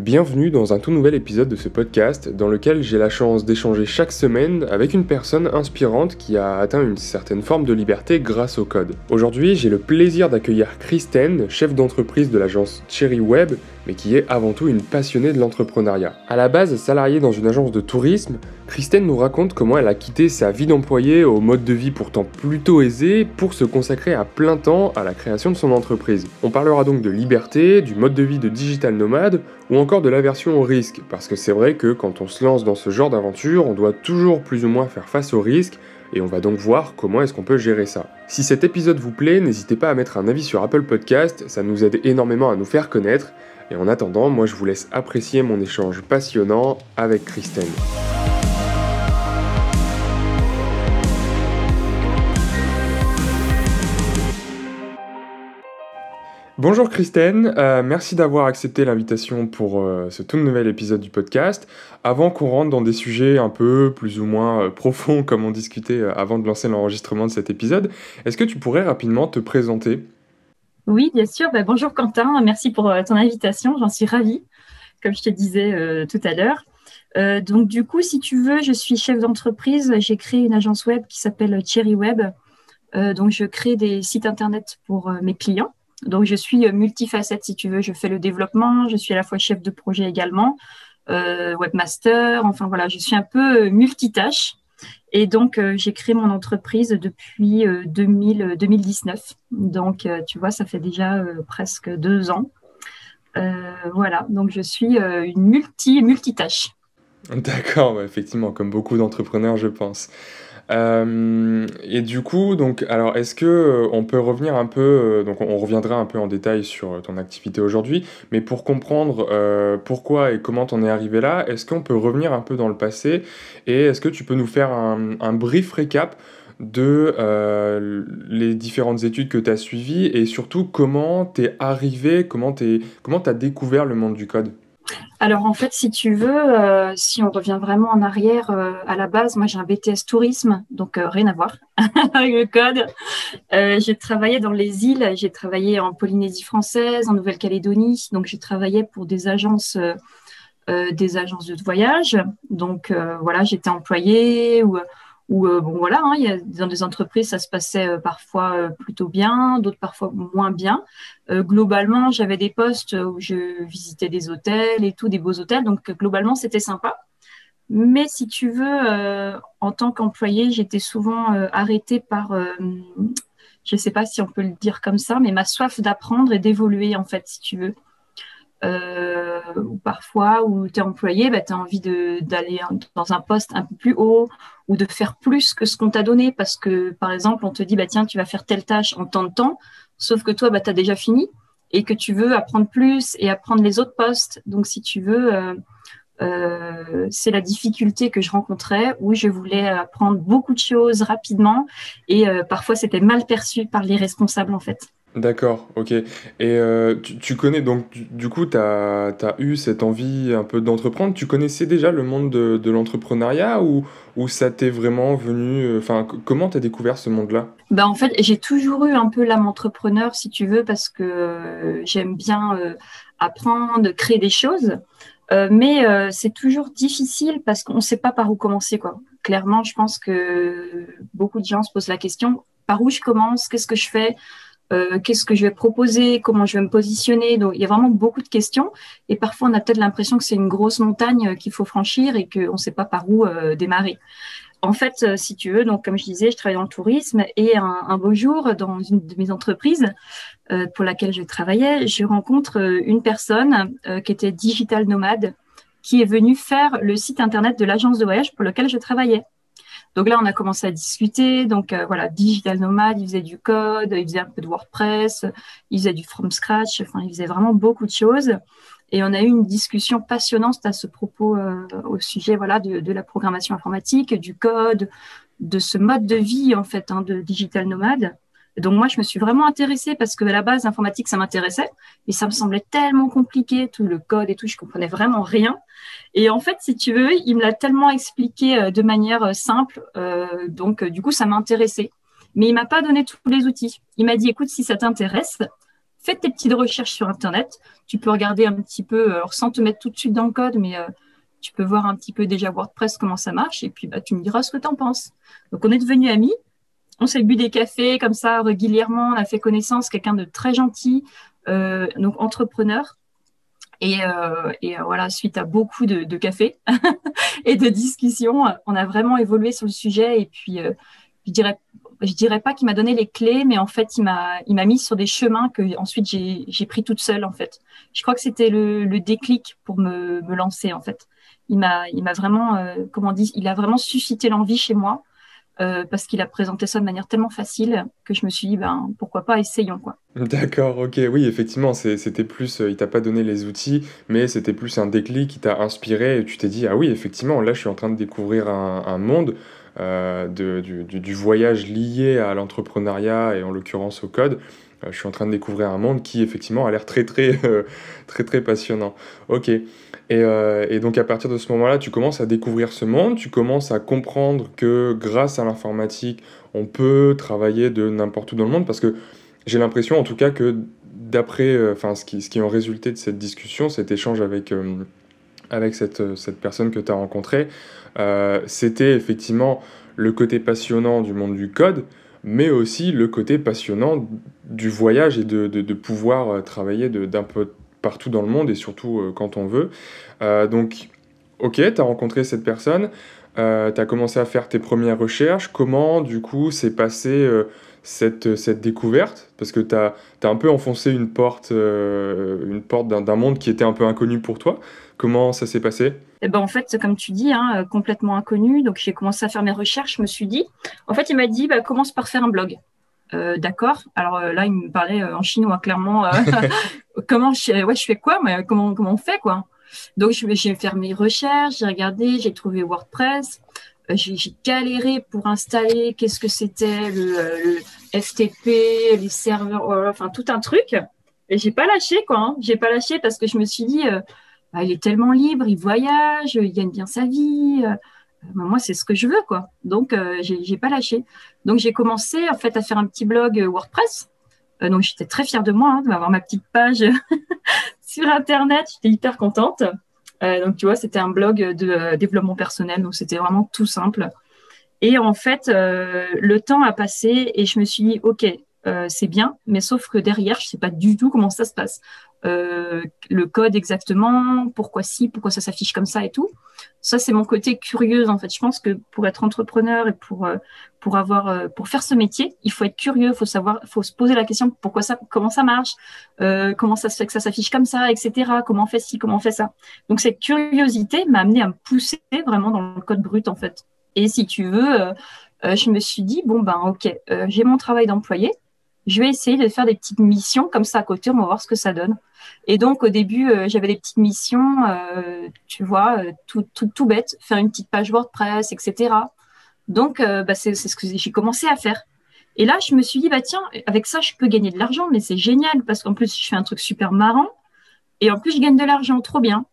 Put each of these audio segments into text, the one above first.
Bienvenue dans un tout nouvel épisode de ce podcast dans lequel j'ai la chance d'échanger chaque semaine avec une personne inspirante qui a atteint une certaine forme de liberté grâce au code. Aujourd'hui, j'ai le plaisir d'accueillir Kristen, chef d'entreprise de l'agence Cherry Web, mais qui est avant tout une passionnée de l'entrepreneuriat. À la base salariée dans une agence de tourisme, Kristen nous raconte comment elle a quitté sa vie d'employée au mode de vie pourtant plutôt aisé pour se consacrer à plein temps à la création de son entreprise. On parlera donc de liberté, du mode de vie de digital nomade ou encore de l'aversion au risque, parce que c'est vrai que quand on se lance dans ce genre d'aventure, on doit toujours plus ou moins faire face au risque et on va donc voir comment est-ce qu'on peut gérer ça. Si cet épisode vous plaît, n'hésitez pas à mettre un avis sur Apple Podcast, ça nous aide énormément à nous faire connaître. Et en attendant, moi je vous laisse apprécier mon échange passionnant avec Kristen. Bonjour Christine, euh, merci d'avoir accepté l'invitation pour euh, ce tout nouvel épisode du podcast. Avant qu'on rentre dans des sujets un peu plus ou moins euh, profonds comme on discutait avant de lancer l'enregistrement de cet épisode, est-ce que tu pourrais rapidement te présenter? Oui, bien sûr. Bah, bonjour Quentin, merci pour ton invitation, j'en suis ravie, comme je te disais tout à l'heure. donc du coup, si tu veux, je suis chef d'entreprise, j'ai créé une agence web qui s'appelle Cherry Web. donc je crée des sites internet pour mes clients. Donc, je suis euh, multifacette, si tu veux. Je fais le développement, je suis à la fois chef de projet également, euh, webmaster. Enfin, voilà, je suis un peu euh, multitâche. Et donc, j'ai créé mon entreprise depuis 2000, 2019. Donc, tu vois, ça fait déjà presque deux ans. voilà, donc je suis une multi, multitâche. D'accord, effectivement, comme beaucoup d'entrepreneurs, je pense. Euh, et du coup, donc, alors, est-ce que euh, on peut revenir un peu, euh, donc, on, reviendra un peu en détail sur ton activité aujourd'hui, mais pour comprendre pourquoi et comment t'en es arrivé là, est-ce qu'on peut revenir un peu dans le passé et est-ce que tu peux nous faire un, un brief récap de les différentes études que tu as suivies et surtout comment t'es arrivé, comment t'es, comment t'as découvert le monde du code? Alors en fait, si tu veux, euh, si on revient vraiment en arrière euh, à la base, moi j'ai un BTS tourisme, donc euh, rien à voir avec le code. j'ai travaillé dans les îles, j'ai travaillé en Polynésie française, en Nouvelle-Calédonie, donc j'ai travaillé pour des agences, des agences de voyage. Donc voilà, j'étais employée ou où euh, bon voilà, hein, il y a, dans des entreprises ça se passait euh, parfois euh, plutôt bien, d'autres parfois moins bien. globalement, j'avais des postes où je visitais des hôtels et tout, des beaux hôtels, donc globalement c'était sympa. Mais si tu veux, en tant qu'employé, j'étais souvent arrêtée par, je ne sais pas si on peut le dire comme ça, mais ma soif d'apprendre et d'évoluer en fait, si tu veux. Euh, ou parfois où tu es employé, bah, tu as envie d'aller dans un poste un peu plus haut ou de faire plus que ce qu'on t'a donné parce que, par exemple, on te dit, bah, tiens, tu vas faire telle tâche en tant de temps, sauf que toi, bah, tu as déjà fini et que tu veux apprendre plus et apprendre les autres postes. Donc, si tu veux, euh, euh, c'est la difficulté que je rencontrais où je voulais apprendre beaucoup de choses rapidement et parfois c'était mal perçu par les responsables en fait. D'accord, ok. Et euh, tu, connais donc, du, coup, tu as, eu cette envie un peu d'entreprendre. Tu connaissais déjà le monde de, l'entrepreneuriat ou, ou ça t'est vraiment venu. Euh, enfin, comment tu as découvert ce monde-là? Bah, En fait, j'ai toujours eu un peu l'âme entrepreneur, si tu veux, parce que euh, j'aime bien apprendre, créer des choses. mais c'est toujours difficile parce qu'on ne sait pas par où commencer. Quoi. Clairement, je pense que beaucoup de gens se posent la question par où je commence? Qu'est-ce que je fais? Euh, qu'est-ce que je vais proposer, comment je vais me positionner. Donc, il y a vraiment beaucoup de questions. Et parfois, on a peut-être l'impression que c'est une grosse montagne euh, qu'il faut franchir et qu'on ne sait pas par où euh, démarrer. En fait, si tu veux, donc comme je disais, je travaille dans le tourisme et un, beau jour, dans une de mes entreprises pour laquelle je travaillais, je rencontre une personne qui était digital nomade, qui est venue faire le site internet de l'agence de voyage pour laquelle je travaillais. Donc là, on a commencé à discuter. Donc euh, voilà, digital nomade, il faisait du code, il faisait un peu de WordPress, il faisait du from scratch. Enfin, il faisait vraiment beaucoup de choses. Et on a eu une discussion passionnante à ce propos euh, au sujet voilà de, la programmation informatique, du code, de ce mode de vie en fait hein, de digital nomade. Donc moi, je me suis vraiment intéressée parce que à la base, l'informatique, ça m'intéressait, mais ça me semblait tellement compliqué, tout le code et tout, je comprenais vraiment rien. Et en fait, si tu veux, il me l'a tellement expliqué euh, de manière euh, simple, euh, donc du coup, ça m'a intéressé. Mais il m'a pas donné tous les outils. Il m'a dit, écoute, si ça t'intéresse, fais tes petites recherches sur Internet. Tu peux regarder un petit peu, sans te mettre tout de suite dans le code, mais tu peux voir un petit peu déjà WordPress comment ça marche et puis bah, tu me diras ce que tu en penses. Donc on est devenus amis. On s'est bu des cafés comme ça régulièrement. On a fait connaissance, quelqu'un de très gentil, donc entrepreneur. Et, euh, et euh, voilà, suite à beaucoup de, de cafés et de discussions, on a vraiment évolué sur le sujet. Et puis, euh, je dirais, je dirais pas qu'il m'a donné les clés, mais en fait, il m'a, il m'a mis sur des chemins que ensuite j'ai, j'ai pris toute seule. En fait, je crois que c'était le, le déclic pour me, me lancer. En fait, il m'a, il m'a vraiment, euh, comment on dit, il a vraiment suscité l'envie chez moi. Euh, parce qu'il a présenté ça de manière tellement facile que je me suis dit, ben, pourquoi pas, essayons. quoi. D'accord, ok, oui, effectivement, c'était plus, euh, il t'a pas donné les outils, mais c'était plus un déclic qui t'a inspiré et tu t'es dit, ah oui, effectivement, là, je suis en train de découvrir un, monde euh, du, du, voyage lié à l'entrepreneuriat et en l'occurrence au code. je suis en train de découvrir un monde qui, effectivement, a l'air très, très, très, très passionnant. Ok. Euh, et, donc à partir de ce moment-là, tu commences à découvrir ce monde, tu commences à comprendre que grâce à l'informatique, on peut travailler de n'importe où dans le monde, parce que j'ai l'impression en tout cas que d'après, euh, enfin ce, qui, ce qui en résulté de cette discussion, cet échange avec, euh, avec cette, cette, personne que tu as rencontrée, c'était effectivement le côté passionnant du monde du code, mais aussi le côté passionnant du voyage et de, de, de pouvoir travailler d'un peu partout dans le monde et surtout euh, quand on veut. Euh, donc, ok, tu as rencontré cette personne, euh, tu as commencé à faire tes premières recherches. Comment, du coup, s'est passée cette, cette découverte? Parce que tu as, as, un peu enfoncé une porte, une porte d'un monde qui était un peu inconnu pour toi. Comment ça s'est passé? Eh ben, en fait, comme tu dis, hein, complètement inconnu. Donc, j'ai commencé à faire mes recherches. Je me suis dit, en fait, il m'a dit, bah, commence par faire un blog. Euh, d'accord. Alors euh, là, il me parlait euh, en chinois clairement. comment je, ouais, je fais quoi mais comment comment on fait quoi Donc j'ai fait mes recherches, j'ai regardé, j'ai trouvé WordPress. j'ai galéré pour installer qu'est-ce que c'était le, FTP, les serveurs, enfin tout un truc. Et j'ai pas lâché quoi. Hein. J'ai pas lâché parce que je me suis dit, bah, il est tellement libre, il voyage, il gagne bien sa vie. Bah, moi, c'est ce que je veux, quoi. Donc, euh, j'ai pas lâché. Donc, j'ai commencé, en fait, à faire un petit blog euh, WordPress. Euh, donc, j'étais très fière de moi, hein, d'avoir ma petite page sur Internet. J'étais hyper contente. donc, tu vois, c'était un blog de développement personnel. Donc, c'était vraiment tout simple. Et en fait, le temps a passé et je me suis dit, OK, c'est bien, mais sauf que derrière, je sais pas du tout comment ça se passe. Euh, le code exactement, pourquoi si, pourquoi ça s'affiche comme ça et tout. Ça, c'est mon côté curieuse en fait. Je pense que pour être entrepreneur et pour euh, pour avoir euh, pour faire ce métier, il faut être curieux, faut savoir, faut se poser la question pourquoi ça, comment ça marche, comment ça se fait que ça s'affiche comme ça, etc. Comment on fait ci, comment on fait ça. Donc cette curiosité m'a amené à me pousser vraiment dans le code brut en fait. Et si tu veux, je me suis dit bon ben ok, j'ai mon travail d'employé, je vais essayer de faire des petites missions comme ça à côté, on va voir ce que ça donne. Et donc au début, euh, j'avais des petites missions, euh, tu vois, euh, tout, tout, tout, bête, faire une petite page WordPress, etc. Donc bah, c'est ce que j'ai commencé à faire. Et là, je me suis dit, bah tiens, avec ça, je peux gagner de l'argent, mais c'est génial parce qu'en plus, je fais un truc super marrant et en plus, je gagne de l'argent, trop bien.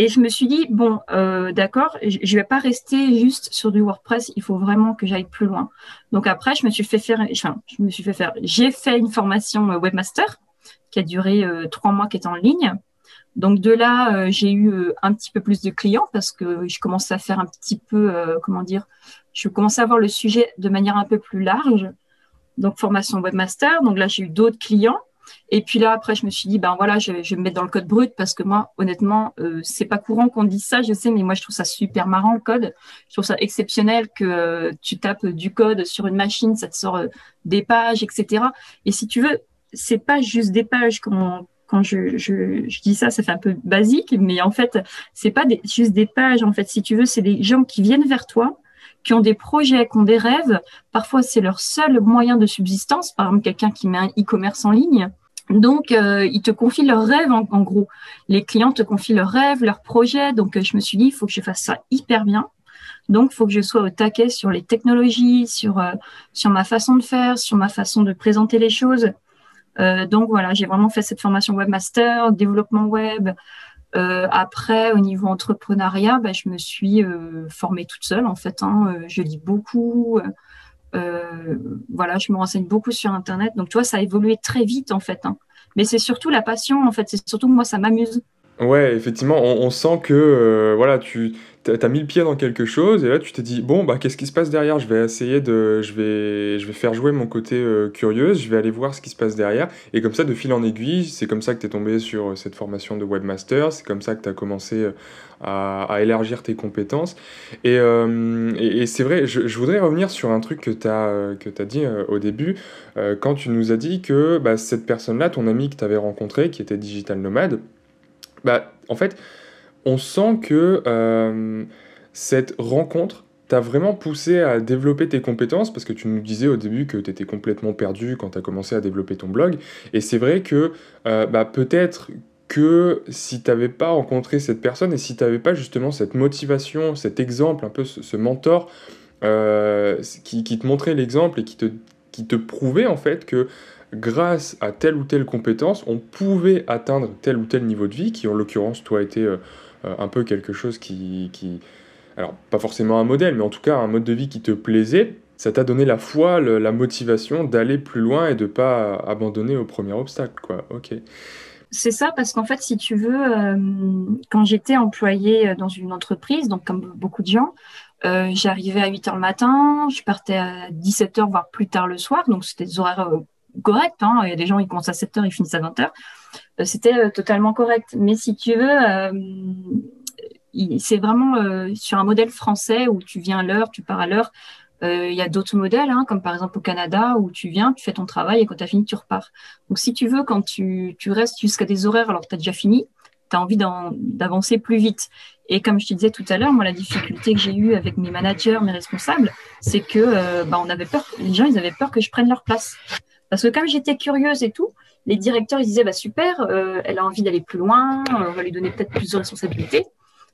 Et je me suis dit, bon, euh, d'accord, je ne vais pas rester juste sur du WordPress, il faut vraiment que j'aille plus loin. Donc après, je me suis fait faire, enfin, je me suis fait faire, j'ai fait une formation euh, webmaster qui a duré euh, trois mois, qui est en ligne. Donc de là, j'ai eu un petit peu plus de clients parce que je commençais à faire un petit peu, comment dire, je commençais à voir le sujet de manière un peu plus large. Donc formation webmaster. Donc là, j'ai eu d'autres clients. Et puis là, après, je me suis dit, ben voilà, je, vais me mettre dans le code brut parce que moi, honnêtement, euh, c'est pas courant qu'on dise ça, je sais, mais moi, je trouve ça super marrant le code. Je trouve ça exceptionnel que tu tapes du code sur une machine, ça te sort euh, des pages, etc. Et si tu veux, c'est pas juste des pages quand, quand je, je, je, dis ça, ça fait un peu basique, mais en fait, c'est pas des, juste des pages. En fait, si tu veux, c'est des gens qui viennent vers toi, qui ont des projets, qui ont des rêves. Parfois, c'est leur seul moyen de subsistance. Par exemple, quelqu'un qui met un e-commerce en ligne. Donc, euh, ils te confient leurs rêves, en, gros. Les clients te confient leurs rêves, leurs projets. Donc, euh, je me suis dit, il faut que je fasse ça hyper bien. Donc, il faut que je sois au taquet sur les technologies, sur, euh, sur ma façon de faire, sur ma façon de présenter les choses. donc, voilà, j'ai vraiment fait cette formation webmaster, développement web. Après, au niveau entrepreneuriat, bah, je me suis formée toute seule, en fait. Hein. je lis beaucoup. voilà, je me renseigne beaucoup sur Internet. Donc, tu vois, ça a évolué très vite, en fait. Hein. Mais c'est surtout la passion, en fait. C'est surtout moi, ça m'amuse. Ouais, effectivement, on, sent que voilà, tu as mis le pied dans quelque chose et là tu t'es dit bon bah qu'est-ce qui se passe derrière? Je vais essayer de je vais je vais faire jouer mon côté euh, curieuse je vais aller voir ce qui se passe derrière. Et comme ça de fil en aiguille c'est comme ça que tu es tombé sur euh, cette formation de webmaster c'est comme ça que tu as commencé euh, à, élargir tes compétences. Et, et, c'est vrai je, voudrais revenir sur un truc que tu as que as dit au début quand tu nous as dit que bah, cette personne là ton ami que tu avais rencontré qui était digital nomade bah en fait on sent que euh, cette rencontre t'a vraiment poussé à développer tes compétences parce que tu nous disais au début que tu étais complètement perdu quand tu as commencé à développer ton blog. Et c'est vrai que euh, bah, peut-être que si tu n'avais pas rencontré cette personne et si tu n'avais pas justement cette motivation, cet exemple, un peu ce, mentor euh, qui, te montrait l'exemple et qui te, prouvait en fait que grâce à telle ou telle compétence, on pouvait atteindre tel ou tel niveau de vie, qui en l'occurrence, toi, était un peu quelque chose qui, qui, alors pas forcément un modèle, mais en tout cas un mode de vie qui te plaisait, ça t'a donné la foi, la motivation d'aller plus loin et de pas abandonner au premier obstacle, quoi. Ok. C'est ça, parce qu'en fait, si tu veux, euh, quand j'étais employée dans une entreprise, donc comme beaucoup de gens, euh, j'arrivais à 8 h le matin, je partais à 17 h voire plus tard le soir, donc c'était des horaires corrects. Hein. Il y a des gens, ils commencent à 7 h ils finissent à 20 h euh, c'était euh, totalement correct. Mais si tu veux, euh, c'est vraiment sur un modèle français où tu viens à l'heure, tu pars à l'heure. Il y a d'autres modèles, hein, comme par exemple au Canada, où tu viens, tu fais ton travail et quand tu as fini, tu repars. Donc si tu veux, quand tu, restes jusqu'à des horaires alors que tu as déjà fini, tu as envie d'avancer plus vite. Et comme je te disais tout à l'heure, moi, la difficulté que j'ai eue avec mes managers, mes responsables, c'est que bah, les gens, avaient peur que je prenne leur place. Parce que comme j'étais curieuse et tout, les directeurs ils disaient bah super, euh, elle a envie d'aller plus loin, on va lui donner peut-être plus de responsabilités.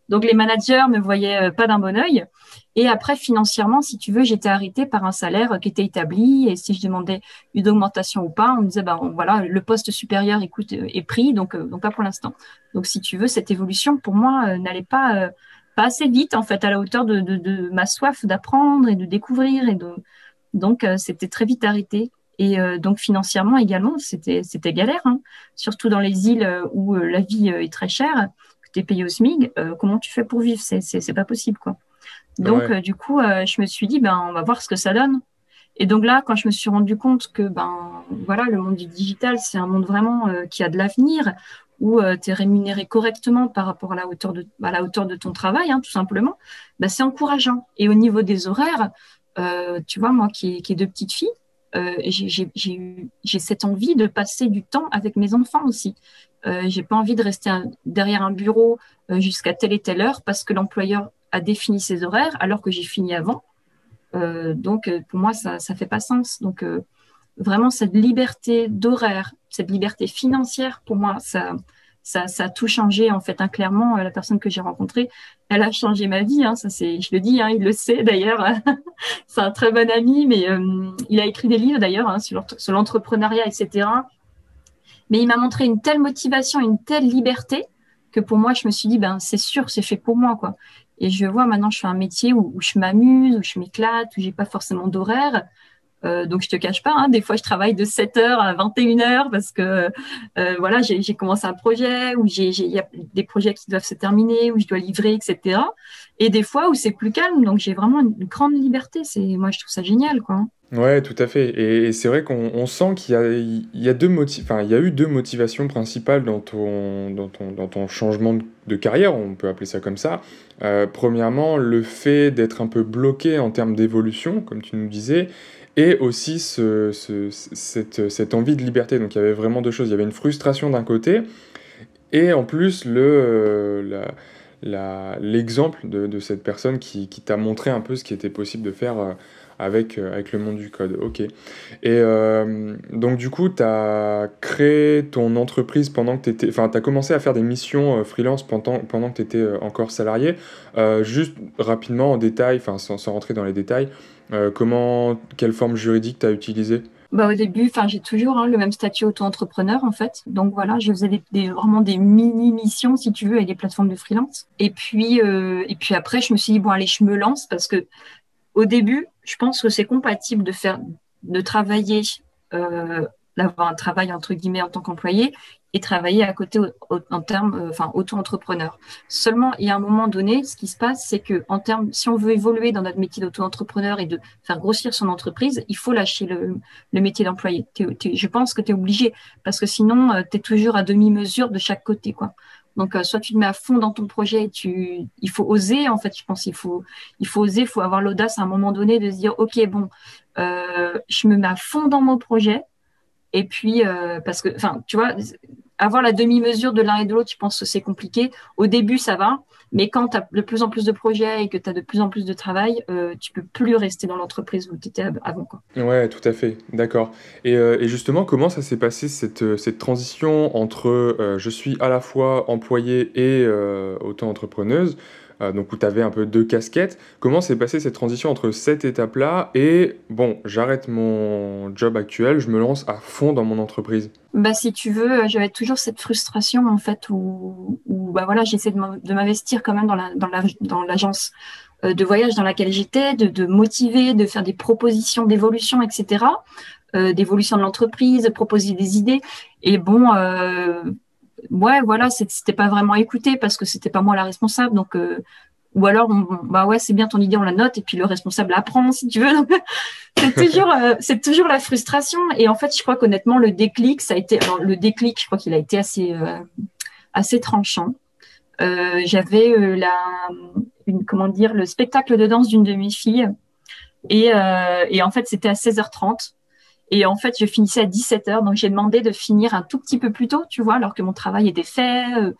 Donc les managers me voyaient euh, pas d'un bon œil. Et après financièrement, si tu veux, j'étais arrêtée par un salaire qui était établi. Et si je demandais une augmentation ou pas, on me disait bah voilà le poste supérieur écoute est pris, donc euh, donc pas pour l'instant. Donc si tu veux, cette évolution pour moi n'allait pas pas assez vite en fait à la hauteur de, de, de ma soif d'apprendre et de découvrir et de donc c'était très vite arrêté. Et euh, donc financièrement également, c'était c'était galère, hein. surtout dans les îles euh, où euh, la vie est très chère, que tu es payé au SMIG. comment tu fais pour vivre? C'est c'est pas possible quoi. Donc du coup, je me suis dit ben on va voir ce que ça donne. Et donc là, quand je me suis rendu compte que ben voilà, le monde du digital, c'est un monde vraiment qui a de l'avenir, où tu es rémunéré correctement par rapport à la hauteur de, à la hauteur de ton travail, hein, tout simplement, ben, c'est encourageant. Et au niveau des horaires, tu vois, moi qui, qui ai deux petites filles, euh, j'ai cette envie de passer du temps avec mes enfants aussi. Euh, j'ai pas envie de rester derrière un bureau euh, jusqu'à telle et telle heure parce que l'employeur a défini ses horaires alors que j'ai fini avant. Euh, donc pour moi ça ça fait pas sens. Donc vraiment cette liberté d'horaire, cette liberté financière pour moi ça ça, ça, a tout changé en fait. Hein, clairement, la personne que j'ai rencontrée, elle a changé ma vie. Hein, ça c'est, je le dis, hein, il le sait d'ailleurs. c'est un très bon ami, mais euh, il a écrit des livres d'ailleurs hein, sur, sur l'entrepreneuriat, etc. Mais il m'a montré une telle motivation, une telle liberté que pour moi, je me suis dit, ben c'est sûr, c'est fait pour moi quoi. Et je vois maintenant, je fais un métier où, où je m'amuse, où je m'éclate, où j'ai pas forcément d'horaire. Euh, donc je te cache pas, hein, des fois je travaille de 7h à 21h parce que euh, voilà, j'ai commencé un projet où il y a des projets qui doivent se terminer, où je dois livrer, etc. Et des fois où c'est plus calme, donc j'ai vraiment une grande liberté. C'est moi je trouve ça génial, quoi. Ouais, tout à fait. Et, c'est vrai qu'on sent qu'il y, a, deux enfin, il y a eu deux motivations principales dans ton, dans ton, dans ton changement de carrière, on peut appeler ça comme ça. Euh, premièrement, le fait d'être un peu bloqué en termes d'évolution, comme tu nous disais, et aussi ce, cette, cette, envie de liberté. Donc il y avait vraiment deux choses. Il y avait une frustration d'un côté, et en plus le, euh, l'exemple de, de, cette personne qui, qui t'a montré un peu ce qui était possible de faire euh, avec, euh, avec le monde du code. Ok. Et donc du coup, tu as créé ton entreprise pendant que tu étais... Enfin, tu as commencé à faire des missions freelance pendant, pendant que tu étais encore salarié. juste rapidement, en détail, enfin sans, sans, rentrer dans les détails, euh, comment, quelle forme juridique tu as utilisé bah, au début, j'ai toujours hein, le même statut auto-entrepreneur en fait. Donc voilà, je faisais des, vraiment des mini missions si tu veux avec des plateformes de freelance. Et puis euh, et puis après, je me suis dit bon allez, je me lance parce que au début, je pense que c'est compatible de faire, de travailler, euh, d'avoir un travail entre guillemets en tant qu'employé et travailler à côté en termes, euh, enfin, auto-entrepreneur. Seulement, il y a un moment donné, ce qui se passe, c'est que en termes, si on veut évoluer dans notre métier d'auto-entrepreneur et de faire grossir son entreprise, il faut lâcher le, métier d'employé. Je pense que tu es obligé parce que sinon, euh, tu es toujours à demi-mesure de chaque côté, quoi. Donc, euh, soit tu te mets à fond dans ton projet, tu, il faut oser, en fait, je pense, il faut, il faut oser, il faut avoir l'audace à un moment donné de se dire, OK, bon, euh, je me mets à fond dans mon projet. Et puis, parce que, enfin, tu vois, avoir la demi-mesure de l'un et de l'autre, je pense que c'est compliqué. Au début, ça va, mais quand tu as de plus en plus de projets et que tu as de plus en plus de travail, euh, tu peux plus rester dans l'entreprise où tu étais avant. Quoi. Ouais, tout à fait, d'accord. Et, euh, justement, comment ça s'est passé cette, euh, transition entre je suis à la fois employée et auto-entrepreneuse donc où tu avais un peu deux casquettes. Comment s'est passée cette transition entre cette étape-là et bon, j'arrête mon job actuel, je me lance à fond dans mon entreprise? Bah si tu veux, j'avais toujours cette frustration en fait où, bah voilà, j'essaie de m'investir quand même dans la dans l'agence euh, de voyage dans laquelle j'étais, de, motiver, de faire des propositions d'évolution, etc. Euh, d'évolution de l'entreprise, proposer des idées. Et bon, euh, ouais, voilà, c'était pas vraiment écouté parce que c'était pas moi la responsable. Donc, euh, ou alors, bah ouais, c'est bien ton idée, on la note et puis le responsable apprend si tu veux. c'est toujours, euh, c'est toujours la frustration. Et en fait, je crois qu'honnêtement, le déclic, ça a été, le déclic, je crois qu'il a été assez, euh, assez tranchant. J'avais la, une, comment dire, le spectacle de danse d'une de mes filles. Et, et en fait, c'était à 16h30. Et en fait, je finissais à 17 heures, donc j'ai demandé de finir un tout petit peu plus tôt, tu vois, alors que mon travail était fait, euh,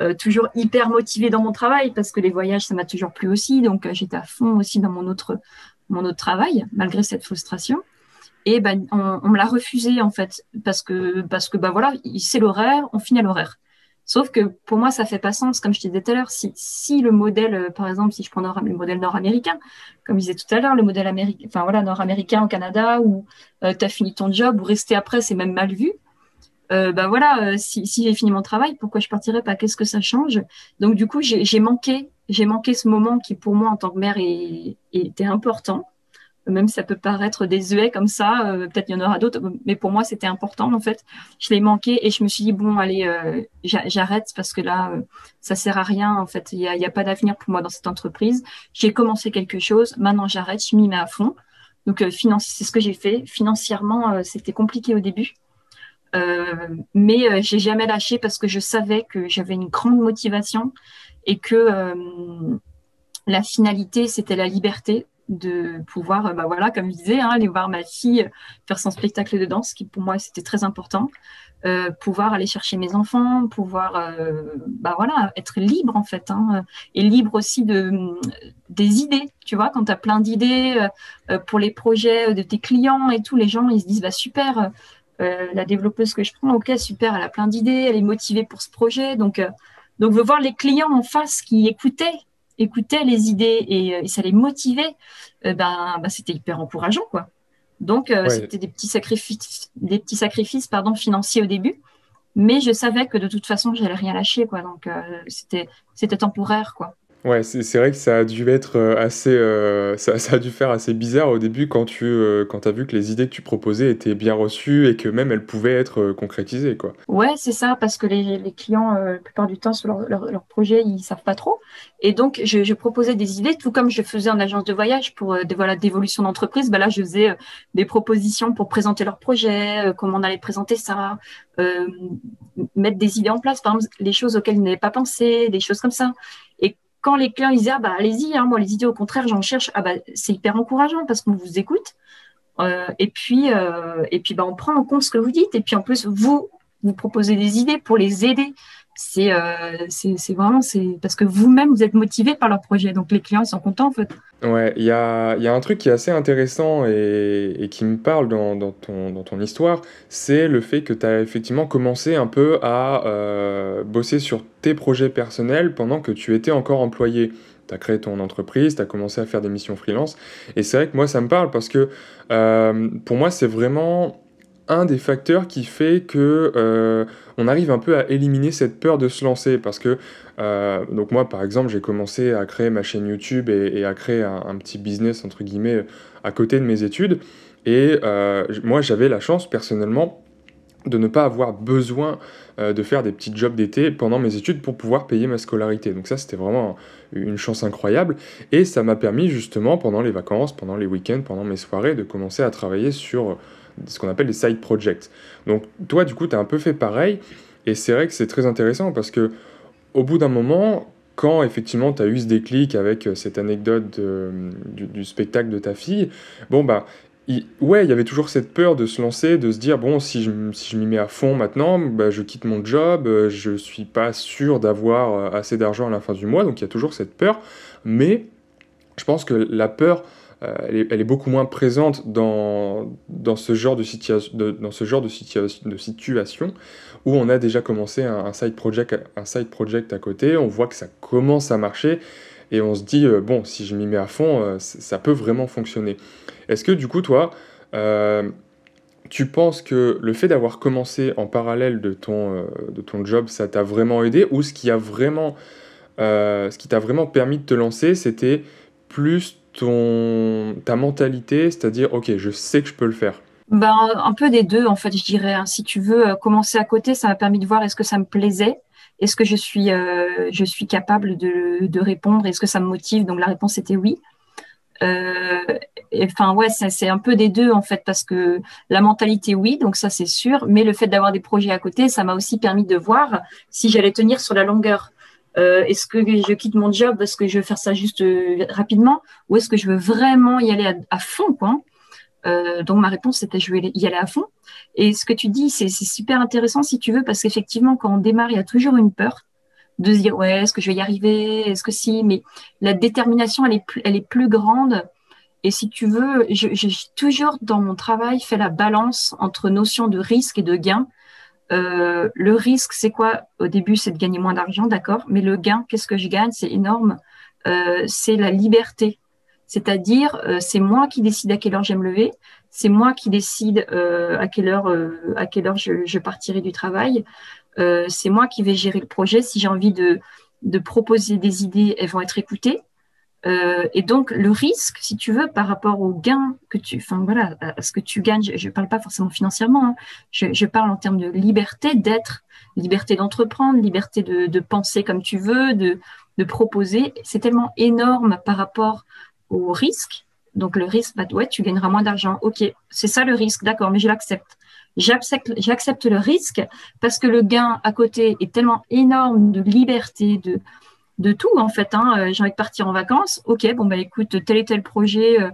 euh, toujours hyper motivée dans mon travail, parce que les voyages, ça m'a toujours plu aussi, donc euh, j'étais à fond aussi dans mon autre, mon autre travail, malgré cette frustration. Et ben, on, on me l'a refusé en fait, parce que, parce que bah voilà, c'est l'horaire, on finit à l'horaire. Sauf que pour moi, ça fait pas sens, comme je te disais tout à l'heure, si, si le modèle, euh, par exemple, si je prends le modèle nord-américain, comme je disais tout à l'heure, le modèle américain, enfin voilà, nord-américain au Canada, où euh, tu as fini ton job, ou rester après, c'est même mal vu. Euh, ben voilà, si, si j'ai fini mon travail, pourquoi je partirais pas? Qu'est-ce que ça change? Donc du coup, j'ai manqué, j'ai manqué ce moment qui pour moi en tant que mère était important même si ça peut paraître désuet comme ça, euh, peut-être il y en aura d'autres, mais pour moi c'était important en fait. Je l'ai manqué et je me suis dit bon allez, euh, j'arrête parce que là euh, ça sert à rien en fait. Il y a, pas d'avenir pour moi dans cette entreprise. J'ai commencé quelque chose, maintenant j'arrête, je m'y mets à fond. Donc c'est ce que j'ai fait. Financièrement c'était compliqué au début. mais j'ai jamais lâché parce que je savais que j'avais une grande motivation et que la finalité c'était la liberté de pouvoir, bah voilà, comme je disais, hein, aller voir ma fille faire son spectacle de danse, qui pour moi c'était très important, euh, pouvoir aller chercher mes enfants, pouvoir, euh, bah voilà, être libre en fait, hein, et libre aussi de des idées, tu vois, quand tu as plein d'idées euh, pour les projets de tes clients et tout, les gens ils se disent bah super, la développeuse que je prends, ok super, elle a plein d'idées, elle est motivée pour ce projet, donc donc veut voir les clients en face qui écoutaient écoutaient les idées et, euh, ça les motivait, euh, ben, ben, c'était hyper encourageant, quoi. Donc, euh, c'était des petits sacrifices, des petits sacrifices, pardon, financiers au début, mais je savais que de toute façon, j'allais rien lâcher, quoi. Donc, c'était, c'était temporaire, quoi. Ouais, c'est vrai que ça a dû être euh, assez, euh, ça, ça, a dû faire assez bizarre au début quand tu euh, quand as vu que les idées que tu proposais étaient bien reçues et que même elles pouvaient être concrétisées, quoi. Ouais, c'est ça, parce que les, les clients, la plupart du temps, sur leur, leur, leur, projet, ils savent pas trop. Et donc, je, je, proposais des idées, tout comme je faisais en agence de voyage pour des voilà d'évolution d'entreprise. Bah là, je faisais des propositions pour présenter leur projet, comment on allait présenter ça, mettre des idées en place, par exemple, les choses auxquelles ils n'avaient pas pensé, des choses comme ça. Quand les clients ils disent ah bah allez-y, hein, moi les idées au contraire j'en cherche, ah bah c'est hyper encourageant parce qu'on vous écoute. Euh, et puis euh, et puis bah on prend en compte ce que vous dites. Et puis en plus vous vous proposez des idées pour les aider c'est euh, c'est vraiment c'est parce que vous-même vous êtes motivé par leur projet. Donc les clients sont contents en fait. Ouais il y a, y a un truc qui est assez intéressant et, qui me parle dans, dans, ton, dans ton histoire c'est le fait que tu as effectivement commencé un peu à euh, bosser sur tes projets personnels pendant que tu étais encore employé. Tu as créé ton entreprise, tu as commencé à faire des missions freelance. Et c'est vrai que moi, ça me parle parce que euh, pour moi, c'est vraiment un des facteurs qui fait que euh, on arrive un peu à éliminer cette peur de se lancer parce que donc moi, par exemple, j'ai commencé à créer ma chaîne YouTube et, à créer un, petit business, entre guillemets, à côté de mes études. Et moi, j'avais la chance, personnellement, de ne pas avoir besoin euh, de faire des petits jobs d'été pendant mes études pour pouvoir payer ma scolarité. Donc ça, c'était vraiment une chance incroyable. Et ça m'a permis justement, pendant les vacances, pendant les week-ends, pendant mes soirées, de commencer à travailler sur ce qu'on appelle des side projects. Donc toi, du coup, tu as un peu fait pareil. Et c'est vrai que c'est très intéressant parce que au bout d'un moment, quand effectivement tu as eu ce déclic avec euh, cette anecdote du, du, spectacle de ta fille, bon bah ouais, il y avait toujours cette peur de se lancer, de se dire bon, si je, si je m'y mets à fond maintenant, bah, je quitte mon job, euh, je suis pas sûr d'avoir euh, assez d'argent à la fin du mois, donc il y a toujours cette peur. Mais je pense que la peur, euh, elle, est, beaucoup moins présente dans, dans ce genre de, situation, dans ce genre de, de situation où on a déjà commencé un, side project, un side project à côté, on voit que ça commence à marcher et on se dit bon, si je m'y mets à fond, ça peut vraiment fonctionner. Est-ce que du coup, toi, euh, tu penses que le fait d'avoir commencé en parallèle de ton, euh, de ton job, ça t'a vraiment aidé ou ce qui a vraiment, euh, ce qui t'a vraiment permis de te lancer, c'était plus ton, ta mentalité, c'est-à-dire, ok, je sais que je peux le faire ben, Un peu des deux, en fait, je dirais. Hein. Si tu veux commencer à côté, ça m'a permis de voir est-ce que ça me plaisait, est-ce que je suis, je suis capable de, de répondre, est-ce que ça me motive? Donc la réponse était oui. Euh, enfin ouais, c'est un peu des deux en fait parce que la mentalité oui, donc ça c'est sûr, mais le fait d'avoir des projets à côté, ça m'a aussi permis de voir si j'allais tenir sur la longueur. Euh, est-ce que je quitte mon job parce que je veux faire ça juste euh, rapidement ou est-ce que je veux vraiment y aller à, fond quoi? Euh, donc ma réponse c'était je vais y aller à fond. Et ce que tu dis c'est super intéressant si tu veux parce qu'effectivement quand on démarre il y a toujours une peur de se dire ouais est-ce que je vais y arriver? Est-ce que si? Mais la détermination elle est plus, elle est plus grande. Et si tu veux j'ai toujours dans mon travail fait la balance entre notion de risque et de gain euh, le risque c'est quoi au début c'est de gagner moins d'argent d'accord mais le gain qu'est-ce que je gagne? C'est énorme euh, c'est la liberté c'est-à-dire euh, c'est moi qui décide à quelle heure j'aime lever c'est moi qui décide à quelle heure je, je partirai du travail c'est moi qui vais gérer le projet. Si j'ai envie de, proposer des idées, elles vont être écoutées. Euh, et donc le risque, si tu veux, par rapport au gain que tu, enfin voilà, à ce que tu gagnes, je ne parle pas forcément financièrement, hein. je, parle en termes de liberté d'être, liberté d'entreprendre, liberté de, penser comme tu veux, de, de proposer. C'est tellement énorme par rapport au risque. Donc le risque, bah ouais, tu gagneras moins d'argent. Ok, c'est ça le risque, d'accord, mais je l'accepte j'accepte le risque parce que le gain à côté est tellement énorme de liberté, de, de tout en fait. Hein. Euh, j'ai envie de partir en vacances. Ok, bon bah écoute, tel et tel projet, euh,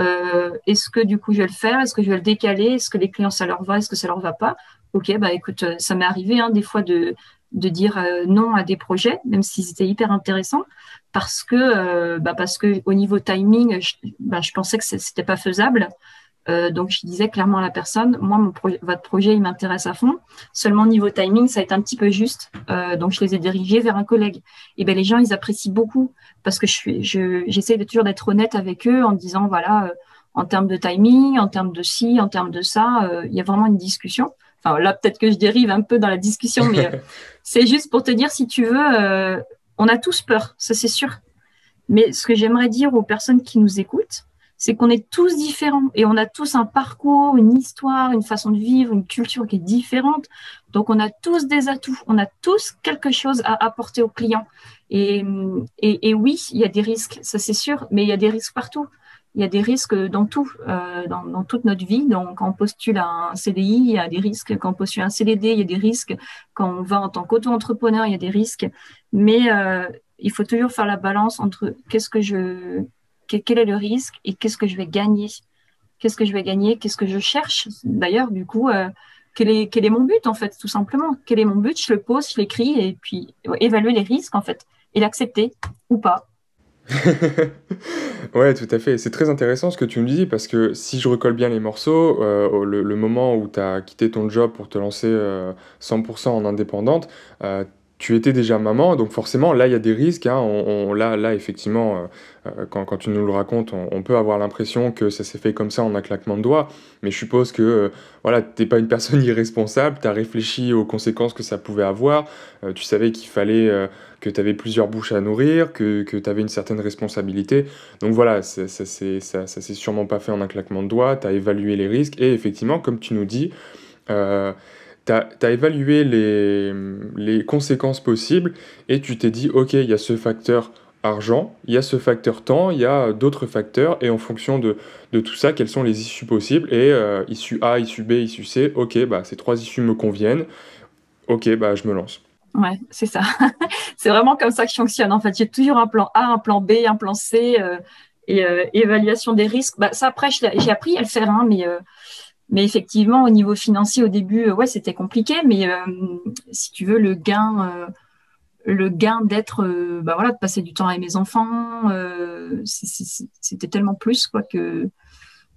euh, est-ce que du coup je vais le faire? Est-ce que je vais le décaler? Est-ce que les clients ça leur va? Est-ce que ça leur va pas? Ok, bah écoute, ça m'est arrivé hein, des fois de, dire non à des projets, même s'ils étaient hyper intéressants, parce que bah parce que au niveau timing, je, bah, pensais que c'était pas faisable. Euh, donc, je disais clairement à la personne, moi, mon votre projet, il m'intéresse à fond. Seulement, niveau timing, ça a été un petit peu juste. Euh, donc, je les ai dirigés vers un collègue. Et ben, les gens, ils apprécient beaucoup parce que je suis, j'essaie de toujours d'être honnête avec eux en disant, voilà, euh, en termes de timing, en termes de ci, en termes de ça, il y a vraiment une discussion. Enfin, là, peut-être que je dérive un peu dans la discussion, mais c'est juste pour te dire, si tu veux, on a tous peur, ça c'est sûr. Mais ce que j'aimerais dire aux personnes qui nous écoutent, c'est qu'on est tous différents et on a tous un parcours, une histoire, une façon de vivre, une culture qui est différente. Donc, on a tous des atouts, on a tous quelque chose à apporter aux clients. Et, et, oui, il y a des risques, ça c'est sûr, mais il y a des risques partout. Il y a des risques dans tout, euh, dans, dans, toute notre vie. Donc, quand on postule un CDI, il y a des risques. Quand on postule un CDD, il y a des risques. Quand on va en tant qu'auto-entrepreneur, il y a des risques. Mais euh, il faut toujours faire la balance entre qu'est-ce que je quel est le risque et qu'est-ce que je vais gagner? Qu'est-ce que je vais gagner? Qu'est-ce que je cherche? D'ailleurs, du coup, euh, quel, est, mon but en fait, tout simplement? Quel est mon but? Je le pose, je l'écris et puis évaluer les risques en fait et l'accepter ou pas. ouais, tout à fait. C'est très intéressant ce que tu me dis parce que si je recolle bien les morceaux, euh, le, moment où tu as quitté ton job pour te lancer 100% euh, en indépendante, tu étais déjà maman, donc forcément, là, il y a des risques. Hein. on, là, là, effectivement, euh, euh, quand, quand, tu nous le racontes, on, peut avoir l'impression que ça s'est fait comme ça en un claquement de doigts. Mais je suppose que euh, voilà, tu n'es pas une personne irresponsable, tu as réfléchi aux conséquences que ça pouvait avoir. tu savais qu'il fallait que tu avais plusieurs bouches à nourrir, que, que tu avais une certaine responsabilité. Donc voilà, ça, ça, ça, ça s'est sûrement pas fait en un claquement de doigts. Tu as évalué les risques. Et effectivement, comme tu nous dis, tu as, évalué les, les, conséquences possibles et tu t'es dit, OK, il y a ce facteur argent, il y a ce facteur temps, il y a d'autres facteurs, et en fonction de, de, tout ça, quelles sont les issues possibles Et euh, issue A, issue B, issue C, OK, bah, ces trois issues me conviennent, OK, bah, je me lance. Ouais, c'est ça. c'est vraiment comme ça que je fonctionne. En fait, j'ai toujours un plan A, un plan B, un plan C, euh, et euh, évaluation des risques. Bah, ça, après, j'ai appris à le faire, hein, mais mais effectivement, au niveau financier, au début, euh, ouais, c'était compliqué. Mais euh, si tu veux, le gain, euh, le gain d'être, bah voilà, de passer du temps avec mes enfants, c'était tellement plus quoi que,